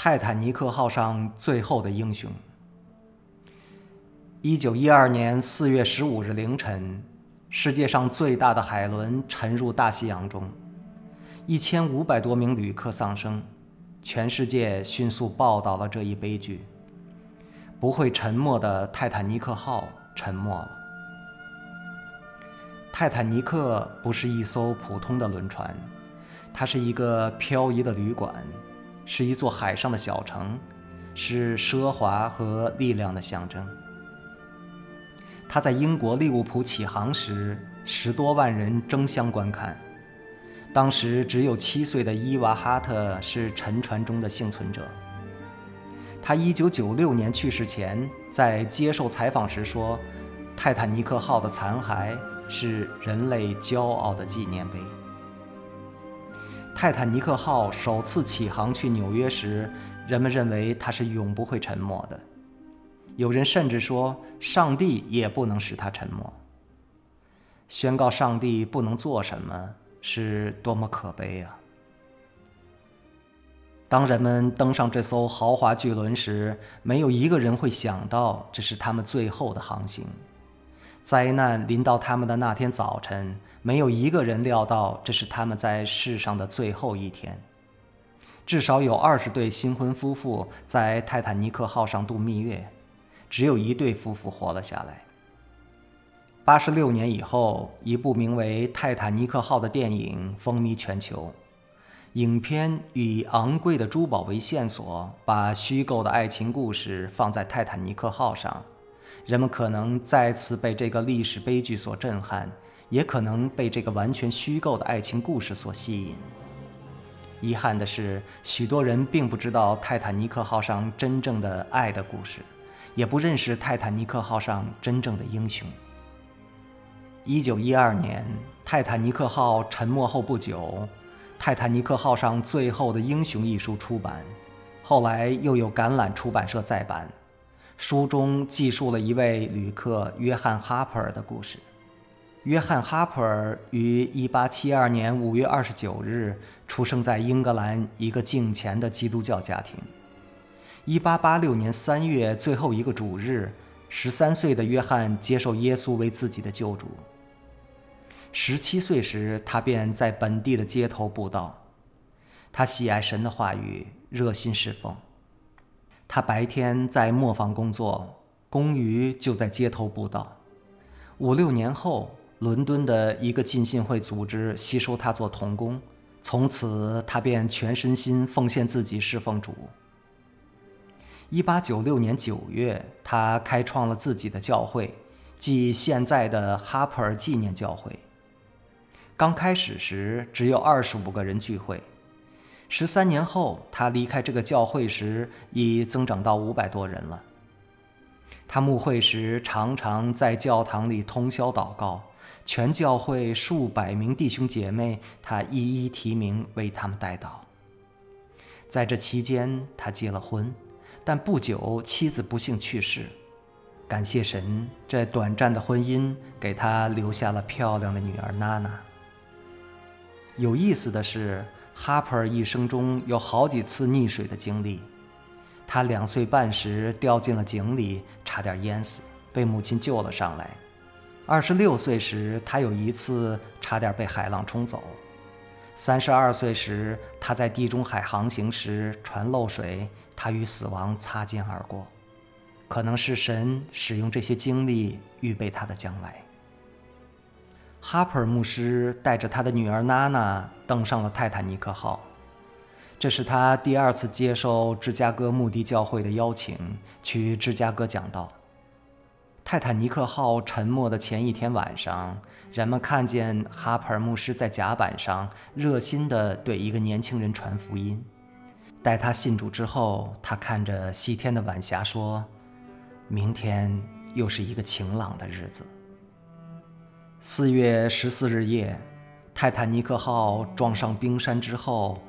泰坦尼克号上最后的英雄。一九一二年四月十五日凌晨，世界上最大的海轮沉入大西洋中，一千五百多名旅客丧生，全世界迅速报道了这一悲剧。不会沉没的泰坦尼克号沉没了。泰坦尼克不是一艘普通的轮船，它是一个漂移的旅馆，是一座海上的小城，是奢华和力量的象征。它在英国利物浦起航时，十多万人争相观看。当时只有七岁的伊娃哈特是沉船中的幸存者。他1996年去世前，在接受采访时说：“泰坦尼克号的残骸。”是人类骄傲的纪念碑。泰坦尼克号首次起航去纽约时，人们认为它是永不会沉没的。有人甚至说，上帝也不能使它沉没。宣告上帝不能做什么，是多么可悲啊！当人们登上这艘豪华巨轮时，没有一个人会想到这是他们最后的航行。灾难临到他们的那天早晨，没有一个人料到这是他们在世上的最后一天。至少有二十对新婚夫妇在泰坦尼克号上度蜜月，只有一对夫妇活了下来。八十六年以后，一部名为《泰坦尼克号》的电影风靡全球。影片以昂贵的珠宝为线索，把虚构的爱情故事放在泰坦尼克号上。人们可能再次被这个历史悲剧所震撼，也可能被这个完全虚构的爱情故事所吸引。遗憾的是，许多人并不知道泰坦尼克号上真正的爱的故事，也不认识泰坦尼克号上真正的英雄。一九一二年，泰坦尼克号沉没后不久，《泰坦尼克号上最后的英雄》一书出版，后来又有橄榄出版社再版。书中记述了一位旅客约翰·哈珀尔的故事。约翰·哈珀尔于1872年5月29日出生在英格兰一个敬虔的基督教家庭。1886年3月最后一个主日，13岁的约翰接受耶稣为自己的救主。17岁时，他便在本地的街头布道。他喜爱神的话语，热心侍奉。他白天在磨坊工作，工余就在街头布道。五六年后，伦敦的一个浸信会组织吸收他做童工，从此他便全身心奉献自己侍奉主。一八九六年九月，他开创了自己的教会，即现在的哈珀尔纪念教会。刚开始时，只有二十五个人聚会。十三年后，他离开这个教会时，已增长到五百多人了。他牧会时，常常在教堂里通宵祷告，全教会数百名弟兄姐妹，他一一提名为他们代祷。在这期间，他结了婚，但不久妻子不幸去世。感谢神，这短暂的婚姻给他留下了漂亮的女儿娜娜。有意思的是。哈珀尔一生中有好几次溺水的经历。他两岁半时掉进了井里，差点淹死，被母亲救了上来。二十六岁时，他有一次差点被海浪冲走。三十二岁时，他在地中海航行时船漏水，他与死亡擦肩而过。可能是神使用这些经历预备他的将来。哈珀尔牧师带着他的女儿娜娜登上了泰坦尼克号，这是他第二次接受芝加哥牧地教会的邀请去芝加哥讲道。泰坦尼克号沉没的前一天晚上，人们看见哈珀尔牧师在甲板上热心地对一个年轻人传福音。待他信主之后，他看着西天的晚霞说：“明天又是一个晴朗的日子。”四月十四日夜，泰坦尼克号撞上冰山之后，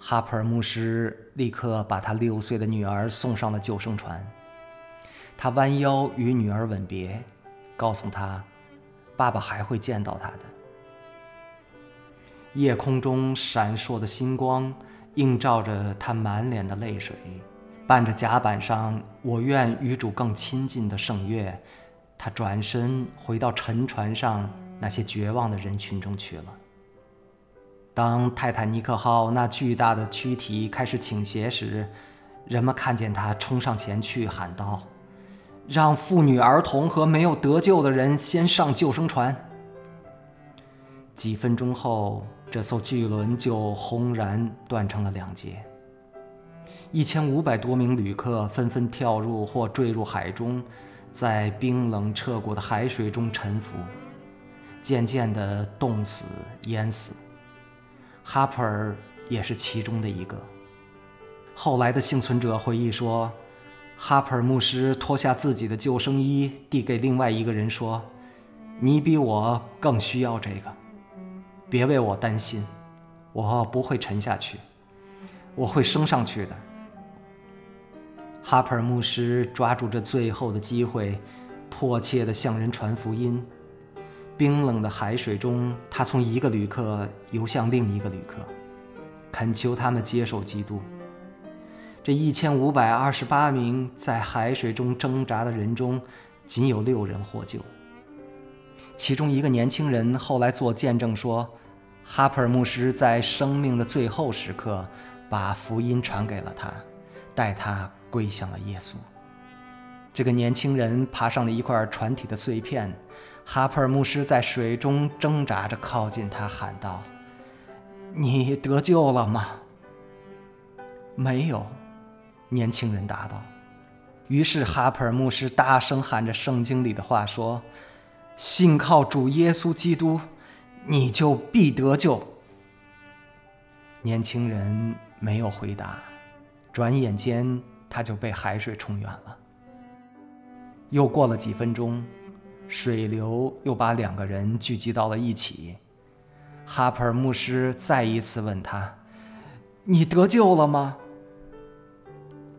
哈珀尔牧师立刻把他六岁的女儿送上了救生船。他弯腰与女儿吻别，告诉她：“爸爸还会见到她的。”夜空中闪烁的星光映照着他满脸的泪水，伴着甲板上“我愿与主更亲近”的圣乐，他转身回到沉船上那些绝望的人群中去了。当泰坦尼克号那巨大的躯体开始倾斜时，人们看见他冲上前去喊道：“让妇女、儿童和没有得救的人先上救生船。”几分钟后，这艘巨轮就轰然断成了两截。一千五百多名旅客纷纷跳入或坠入海中，在冰冷彻骨的海水中沉浮，渐渐地冻死、淹死。哈珀尔也是其中的一个。后来的幸存者回忆说，哈珀尔牧师脱下自己的救生衣，递给另外一个人说：“你比我更需要这个。别为我担心，我不会沉下去，我会升上去的。”哈珀尔牧师抓住这最后的机会，迫切地向人传福音。冰冷的海水中，他从一个旅客游向另一个旅客，恳求他们接受基督。这一千五百二十八名在海水中挣扎的人中，仅有六人获救。其中一个年轻人后来做见证说，哈珀尔牧师在生命的最后时刻，把福音传给了他，带他归向了耶稣。这个年轻人爬上了一块船体的碎片。哈珀尔牧师在水中挣扎着靠近他，喊道：“你得救了吗？”“没有。”年轻人答道。于是哈珀尔牧师大声喊着圣经里的话说：“信靠主耶稣基督，你就必得救。”年轻人没有回答，转眼间他就被海水冲远了。又过了几分钟。水流又把两个人聚集到了一起。哈珀尔牧师再一次问他：“你得救了吗？”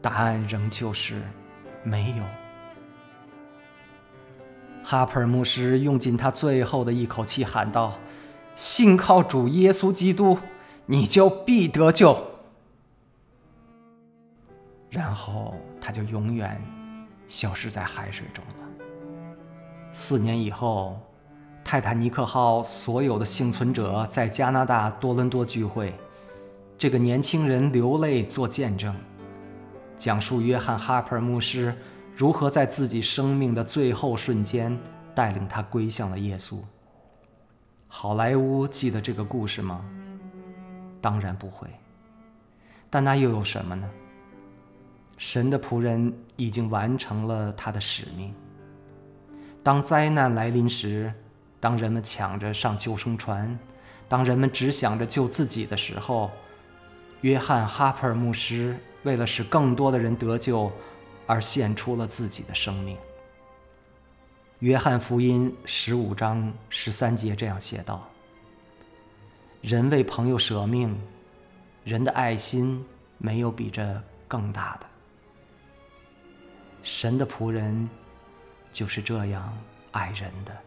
答案仍旧是没有。哈珀尔牧师用尽他最后的一口气喊道：“信靠主耶稣基督，你就必得救。”然后他就永远消失在海水中了。四年以后，泰坦尼克号所有的幸存者在加拿大多伦多聚会。这个年轻人流泪做见证，讲述约翰·哈珀牧师如何在自己生命的最后瞬间带领他归向了耶稣。好莱坞记得这个故事吗？当然不会。但那又有什么呢？神的仆人已经完成了他的使命。当灾难来临时，当人们抢着上救生船，当人们只想着救自己的时候，约翰·哈珀牧师为了使更多的人得救，而献出了自己的生命。约翰福音十五章十三节这样写道：“人为朋友舍命，人的爱心没有比这更大的。神的仆人。”就是这样爱人的。